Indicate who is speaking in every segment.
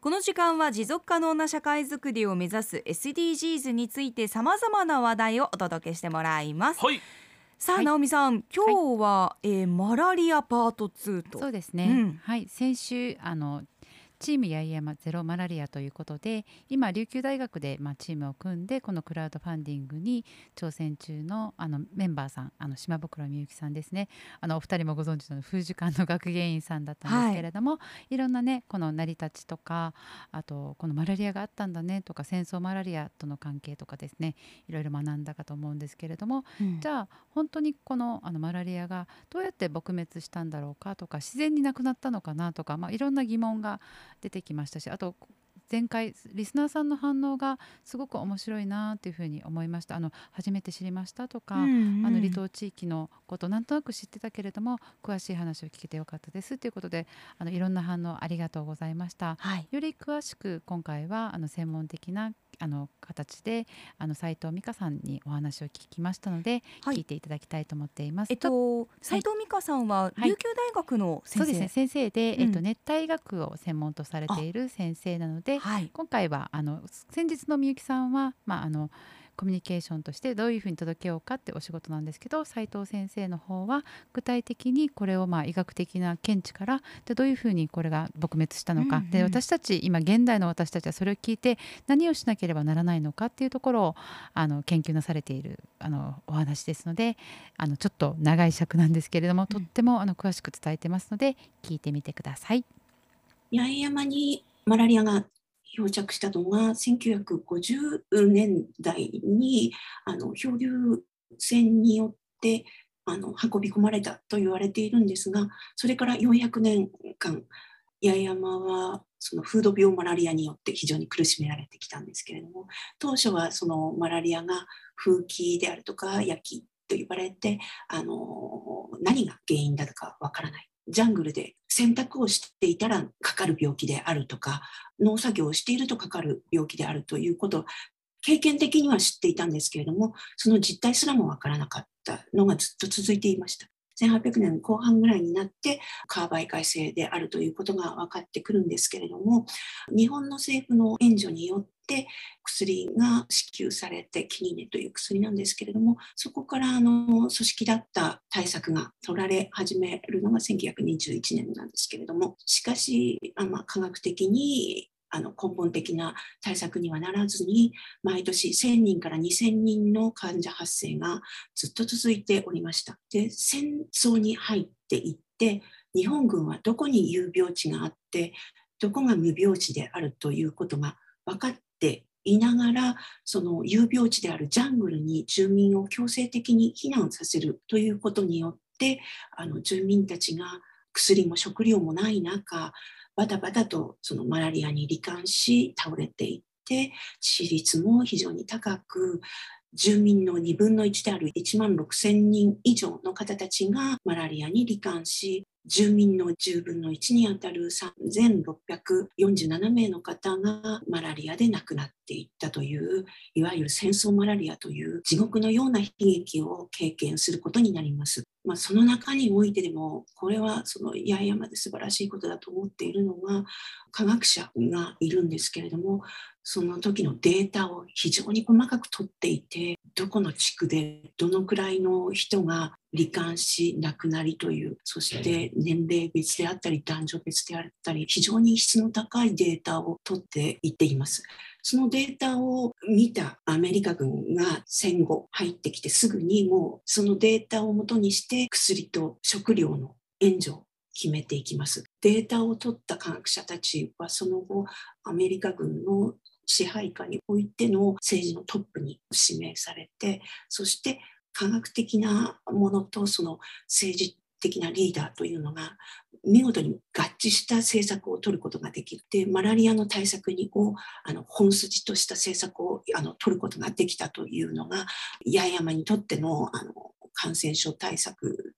Speaker 1: この時間は持続可能な社会づくりを目指す SDGs についてさまざまな話題をお届けしてもらいます。
Speaker 2: はい。
Speaker 1: さあ、
Speaker 3: はい。
Speaker 1: 直美さん、今日は、えーマラリアパート2と。
Speaker 3: そうですね、
Speaker 1: うん。
Speaker 3: はい。先週あのチーム八重山ゼロマラリアということで今琉球大学で、まあ、チームを組んでこのクラウドファンディングに挑戦中のあのメンバーさんあの島袋みゆきさんですね。あのお二人もご存知の風樹館の学芸員さんだったんですけれども、い、ろんなねこの成り立ちとかあとこのマラリアがあったんだねとか戦争マラリアとの関係とかですねいろいろ学んだかと思うんですけれども
Speaker 1: うん。
Speaker 3: じゃあ本当にこのあのマラリアがどうやって撲滅したんだろうかとか自然になくなったのかなとか、まあ、いろんな疑問が出てきましたしあと前回リスナーさんの反応がすごく面白いなというふうに思いましたあの初めて知りましたとか、
Speaker 1: うんうん
Speaker 3: あの離島地域のことなんとなく知ってたけれども詳しい話を聞けてよかったですということであのいろんな反応ありがとうございました。
Speaker 1: はい。
Speaker 3: より詳しく今回はあの専門的なあの形であの斉藤美香さんにお話を聞きましたので、
Speaker 1: はい
Speaker 3: 聞いていただきたいと思っています。
Speaker 1: えっと、斉藤美香さんは
Speaker 3: はい
Speaker 1: 琉球大学の先生？
Speaker 3: そうですね先生で、
Speaker 1: うん
Speaker 3: えっと、熱帯学を専門とされている先生なので
Speaker 1: はい。
Speaker 3: 今回はあの先日のみゆきさんは、まあ、あのコミュニケーションとしてどういうふうに届けようかってお仕事なんですけど斉藤先生の方は具体的にこれをまあ医学的な見地からでどういうふうにこれが撲滅したのか、
Speaker 1: うんうん
Speaker 3: で私たち今現代の私たちはそれを聞いて何をしなければならないのかっていうところをあの研究なされているあのお話ですのであのちょっと長い尺なんですけれども、とってもあの詳しく伝えてますので聞いてみてください。
Speaker 4: 八重山にマラリアが漂着したのが1950年代にあの漂流船によってあの運び込まれたと言われているんですがそれから400年間八重山はその風土病マラリアによって非常に苦しめられてきたんですけれども当初はそのマラリアが風紀であるとか焼きと言われてあの何が原因だとかわからないジャングルで洗濯をしていたらかかる病気であるとか農作業をしているとかかる病気であるということを経験的には知っていたんですけれどもその実態すらもわからなかったのがずっと続いていました。1800年後半ぐらいになってカーバイ改正であるということが分かってくるんですけれども日本の政府の援助によって薬が支給されてキニネという薬なんですけれどもそこからあの組織だった対策が取られ始めるのが1921年なんですけれどもしかしあま科学的にあの根本的な対策にはならずに毎年1000人から2000人の患者発生がずっと続いておりました。で戦争に入っていって日本軍はどこに有病地があってどこが無病地であるということが分かっていながらその有病地であるジャングルに住民を強制的に避難させるということによってあの住民たちが薬も食料もない中バタバタとそのマラリアに罹患し倒れていって致死率も非常に高く住民の2分の1である1万6千人以上の方たちがマラリアに罹患し住民の10分の1にあたる3647名の方がマラリアで亡くなっていったといういわゆる戦争マラリアという地獄のような悲劇を経験することになります。まあ、その中においてでもこれはその八重山で素晴らしいことだと思っているのが科学者がいるんですけれどもその時のデータを非常に細かく取っていてどこの地区でどのくらいの人が罹患し亡くなりというそして年齢別であったり男女別であったり非常に質の高いデータを取っていっています。そのデータを見たアメリカ軍が戦後入ってきてすぐにもうそのデータをもとにして薬と食料の援助を決めていきます。データを取った科学者たちはその後アメリカ軍の支配下においての政治のトップに指名されてそして科学的なものとその政治的なリーダーというのが見事に合致した政策を取ることができるでマラリアの対策にをあの本筋とした政策をあの取ることができたというのが八重山にとってのあの感染症対策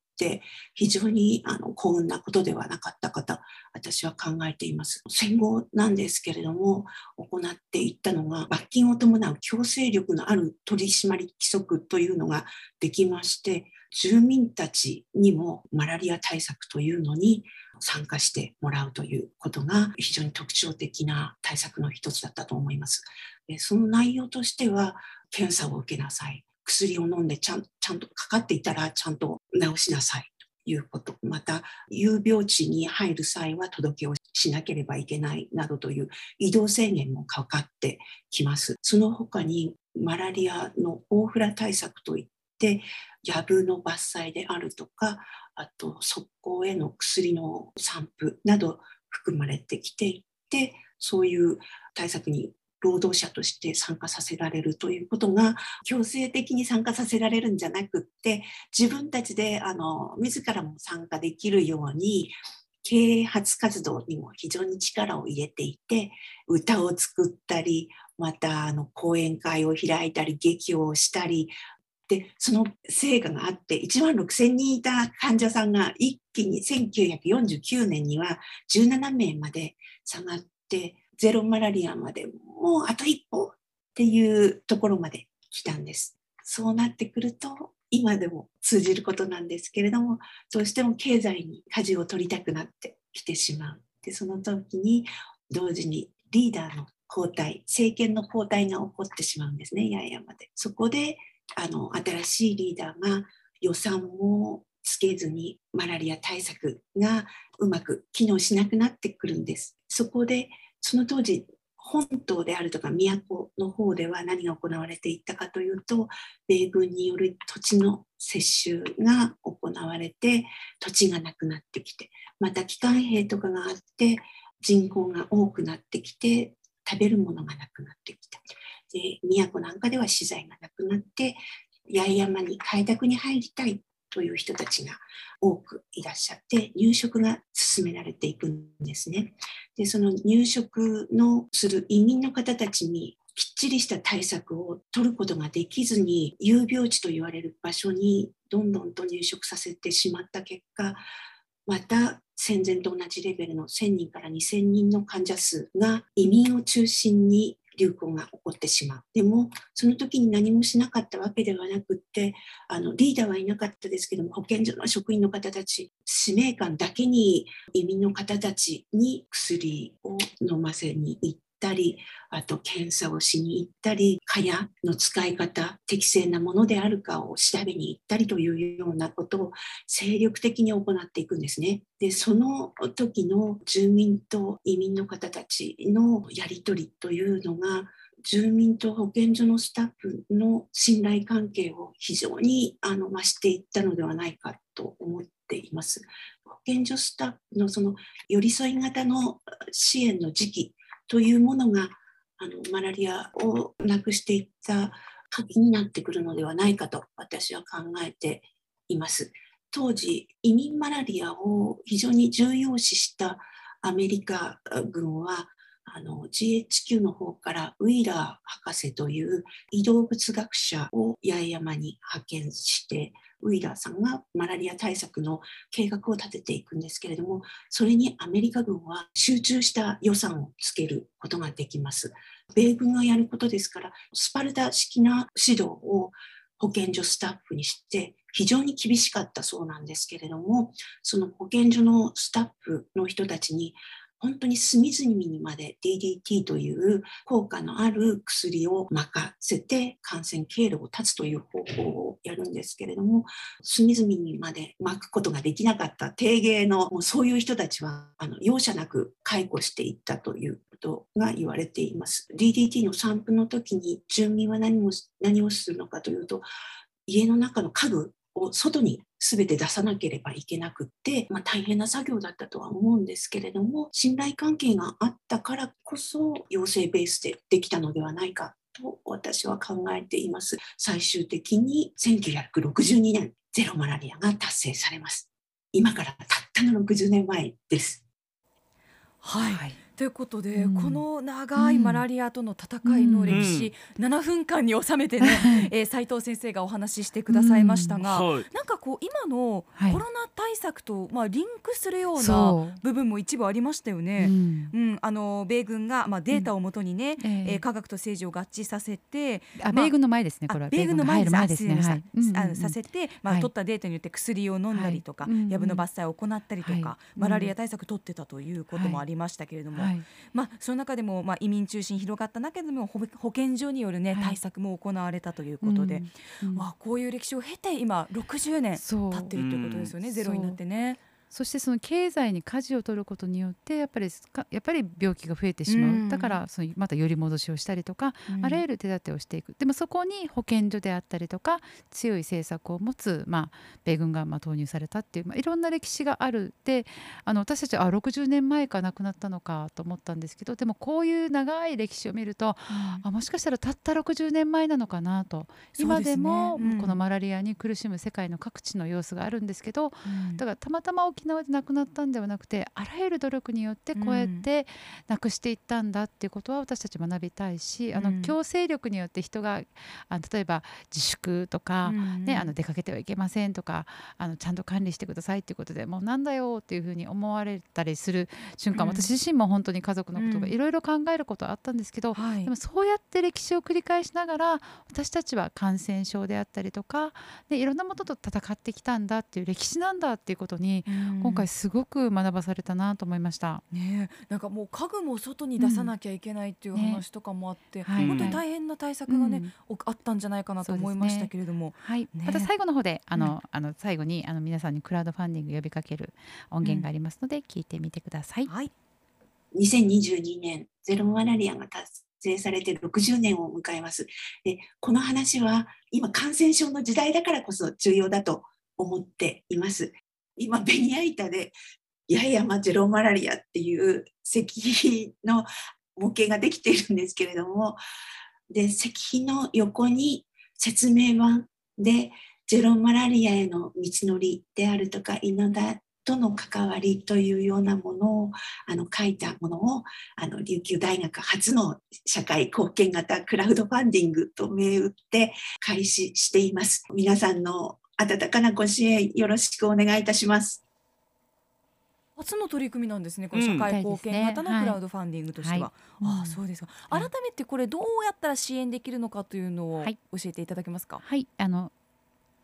Speaker 4: 非常にあの幸運なことではなかったかと私は考えています。戦後なんですけれども行っていったのが罰金を伴う強制力のある取締り規則というのができまして住民たちにもマラリア対策というのに参加してもらうということが非常に特徴的な対策の一つだったと思います。その内容としては検査を受けなさい薬を飲んでちゃんちゃんとかかっていたらちゃんと治しなさい。ということ。また有病地に入る際は届けをしなければいけないなどという移動制限もかかってきます。その他にマラリアの大フラ対策といって藪の伐採であるとかあと側溝への薬の散布など含まれてきていてそういう対策に労働者として参加させられるということが強制的に参加させられるんじゃなくって自分たちであの自らも参加できるように啓発活動にも非常に力を入れていて歌を作ったりまたあの講演会を開いたり劇をしたりでその成果があって1万6,000人いた患者さんが一気に1949年には17名まで下がってゼロマラリアまでもうあと一歩っていうところまで来たんです。そうなってくると今でも通じることなんですけれどもどうしても経済に舵を取りたくなってきてしまう。でその時に同時にリーダーの交代政権の交代が起こってしまうんですね八重山で。そこであの新しいリーダーが予算もつけずにマラリア対策がうまく機能しなくなってくるんです。そこでその当時本島であるとか都の方では何が行われていったかというと米軍による土地の接収が行われて土地がなくなってきてまた帰還兵とかがあって人口が多くなってきて食べるものがなくなってきた。で都なんかでは資材がなくなって八重山に開拓に入りたい。という人たちが多くいらっしゃって入植が進められていくんですね。でその入植のする移民の方たちにきっちりした対策を取ることができずに有病地と言われる場所にどんどんと入植させてしまった結果また戦前と同じレベルの1000人から2000人の患者数が移民を中心に流行が起こってしまう。でもその時に何もしなかったわけではなくってあのリーダーはいなかったですけども保健所の職員の方たち使命感だけに移民の方たちに薬を飲ませに行ってたりあと検査をしに行ったり蚊帳の使い方適正なものであるかを調べに行ったりというようなことを精力的に行っていくんですね。でその時の住民と移民の方たちのやり取りというのが住民と保健所のスタッフの信頼関係を非常にあの増していったのではないかと思っています。保健所スタッフのその寄り添い型の支援の時期というものがあのマラリアをなくしていった鍵になってくるのではないかと私は考えています。当時移民マラリアを非常に重要視したアメリカ軍はあの GHQ の方からウィーラー博士という移動物学者を八重山に派遣してウィーラーさんがマラリア対策の計画を立てていくんですけれどもそれにアメリカ軍は集中した予算をつけることができます。米軍がやることですからスパルタ式な指導を保健所スタッフにして非常に厳しかったそうなんですけれどもその保健所のスタッフの人たちに本当に隅々にまで DDT という効果のある薬を任せて感染経路を断つという方法をやるんですけれども隅々にまで巻くことができなかった低芸のもうそういう人たちはあの容赦なく解雇していったということが言われています。DDT の散布の時に住民は何も何をするのかというと家の中の家具を外に全て出さなければいけなくって、まあ、大変な作業だったとは思うんですけれども信頼関係があったからこそ陽性ベースでできたのではないかと私は考えています。最終的に1962年ゼロマラリアが達成されます。今からたったの60年前です。
Speaker 1: はい、はいということで、
Speaker 3: うん。
Speaker 1: この長いマラリアとの戦いの歴史、7分間に収めてね、えー、斉藤先生がお話ししてくださいましたが、
Speaker 2: はい。
Speaker 1: なんかこう今の
Speaker 3: はい。
Speaker 1: コロナ対策と、まあ、リンクするような部分も一部ありましたよ
Speaker 3: う
Speaker 1: ね。
Speaker 3: ん。
Speaker 1: うん、あの米軍が、まあ、データをもとにね、
Speaker 3: ええ。
Speaker 1: えー科学と政治を合致させて、
Speaker 3: あ、
Speaker 1: まあ
Speaker 3: 米軍の前ですね。これは。
Speaker 1: あ米軍の前
Speaker 3: ですね。
Speaker 1: あ
Speaker 3: はい。
Speaker 1: あの
Speaker 3: うんうん。うん
Speaker 1: させて、まあ、
Speaker 3: はい。
Speaker 1: 取ったデータによって薬を飲んだりとか、
Speaker 3: はい。うんうん
Speaker 1: 藪の伐採を行ったりとか、
Speaker 3: はい。
Speaker 1: マラリア対策取ってたということも
Speaker 3: はい
Speaker 1: ありましたけれども、
Speaker 3: はい。
Speaker 1: まあ、その中でも、まあ、移民中心に広がった中でも保保健所による、ね
Speaker 3: はい。
Speaker 1: 対策も行われたということで、
Speaker 3: うん。
Speaker 1: こういう歴史を経て今60年経ってるということですよね、
Speaker 3: うん。
Speaker 1: ゼロになってね。
Speaker 3: そしてその経済に舵を取ることによってやっぱりかやっぱり病気が増えてしまう、
Speaker 1: うん。
Speaker 3: だからそのまた寄り戻しをしたりとか、あらゆる手立てをしていく。でもそこに保健所であったりとか強い政策を持つ、まあ、米軍がまあ投入されたっていう、まあ、いろんな歴史がある。であの私たちはあ60年前か亡くなったのかと思ったんですけどでもこういう長い歴史を見るとあもしかしたらたった60年前なのかなと、今でもこのマラリアに苦しむ世界の各地の様子があるんですけど、だからたまたま沖縄で亡くなったんではなくてあらゆる努力によってこうやってなくしていったんだっていうことは私たち学びたいし、あの
Speaker 1: うん。
Speaker 3: 強制力によって人があの例えば自粛とか、ね、あの出かけてはいけませんとかあのちゃんと管理してくださいっていうことでもうなんだよっていうふうに思われたりする瞬間、
Speaker 1: うん。
Speaker 3: 私自身も本当に家族のことが
Speaker 1: うん。
Speaker 3: いろいろ考えることはあったんですけど、
Speaker 1: はい。
Speaker 3: でもそうやって歴史を繰り返しながら私たちは感染症であったりとかでいろんなものと戦ってきたんだっていう歴史なんだっていうことに今回すごく学ばされたなと思いました。
Speaker 1: ねえ。なんかもう家具も外に出さなきゃいけないっていう
Speaker 3: うん。ね。
Speaker 1: 話とかもあって、
Speaker 3: はい。
Speaker 1: 本当に大変な対策がね、
Speaker 3: うん。
Speaker 1: おあったんじゃないかなと思いましたけれども、
Speaker 3: はい、
Speaker 1: ね
Speaker 3: また最後の方であの、あの最後にあの皆さんにクラウドファンディング呼びかける音源がありますので、聞いてみてください。
Speaker 1: はい、
Speaker 4: 2022年ゼロマラリアが達成されて60年を迎えます。でこの話は今感染症の時代だからこそ重要だと思っています。今ベニヤ板で八重山ゼロマラリアっていう石碑の模型ができているんですけれどもで石碑の横に説明板でゼロマラリアへの道のりであるとか稲田との関わりというようなものをあの書いたものをあの琉球大学初の社会貢献型クラウドファンディングと銘打って開始しています。皆さんの温かなご支援よろしくお願いいたします。
Speaker 1: 初の取り組みなんですねこの社
Speaker 2: うん。
Speaker 1: 会貢献型の
Speaker 3: はい
Speaker 1: クラウドファンディングとしては。
Speaker 3: はい。
Speaker 1: ああそうですか。
Speaker 3: はい
Speaker 1: 改めてこれどうやったら支援できるのかというのを
Speaker 3: はい。
Speaker 1: 教えていただけますか？
Speaker 3: はい、あの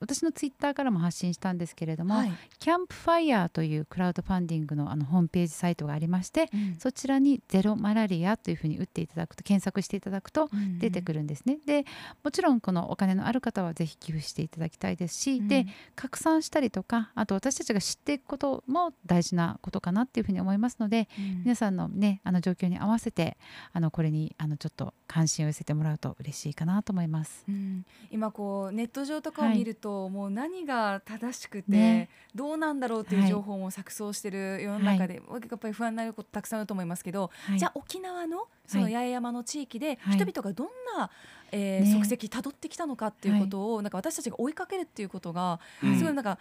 Speaker 3: 私のツイッターからも発信したんですけれども、
Speaker 1: はい。
Speaker 3: キャンプファイヤーというクラウドファンディングのあのホームページサイトがありまして、
Speaker 1: うん。
Speaker 3: そちらにゼロマラリアというふうに打っていただくと検索していただくと出てくるんですね。でもちろんこのお金のある方はぜひ寄付していただきたいですし、で拡散したりとかあと私たちが知っていくことも大事なことかなっていうふうに思いますので
Speaker 1: うん。
Speaker 3: 皆さんのねあの状況に合わせてあのこれにあのちょっと関心を寄せてもらうと嬉しいかなと思います。
Speaker 1: うん。今こうネット上とかを見ると、もう何が正しくて、
Speaker 3: ね。
Speaker 1: どうなんだろうという
Speaker 3: はい。
Speaker 1: 情報も錯綜してる世の中で、やっぱり不安になることたくさんあると思いますけど、
Speaker 3: はい。
Speaker 1: じゃあ沖縄のその八重山の地域で
Speaker 3: はい。
Speaker 1: 人々がどんな、えー
Speaker 3: ね。
Speaker 1: 足跡たどってきたのかっていうことを、なんか私たちが追いかけるっていうことが、
Speaker 2: うん
Speaker 1: すごいなんか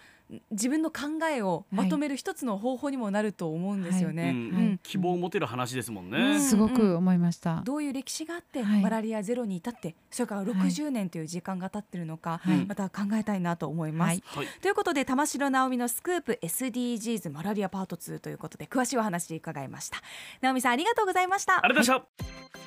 Speaker 1: 自分の考えをまとめる一つの方法にもなると思うんですよね。
Speaker 2: うん。
Speaker 1: うん。
Speaker 2: 希望を持てる話ですもんね。
Speaker 1: うん。
Speaker 3: すごく思いました。
Speaker 1: どういう歴史があって、
Speaker 3: はい。
Speaker 1: マラリアゼロに至ってそれから60年という時間が経ってるのか、
Speaker 3: はい。
Speaker 1: また考えたいなと思います。
Speaker 3: はい。
Speaker 2: はい。
Speaker 1: ということで玉城直美のスクープ SDGs マラリアパート2ということで詳しいお話伺いました。直美さんありがとうございました。
Speaker 2: ありがとうございま